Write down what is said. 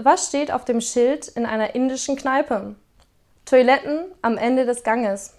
Was steht auf dem Schild in einer indischen Kneipe? Toiletten am Ende des Ganges.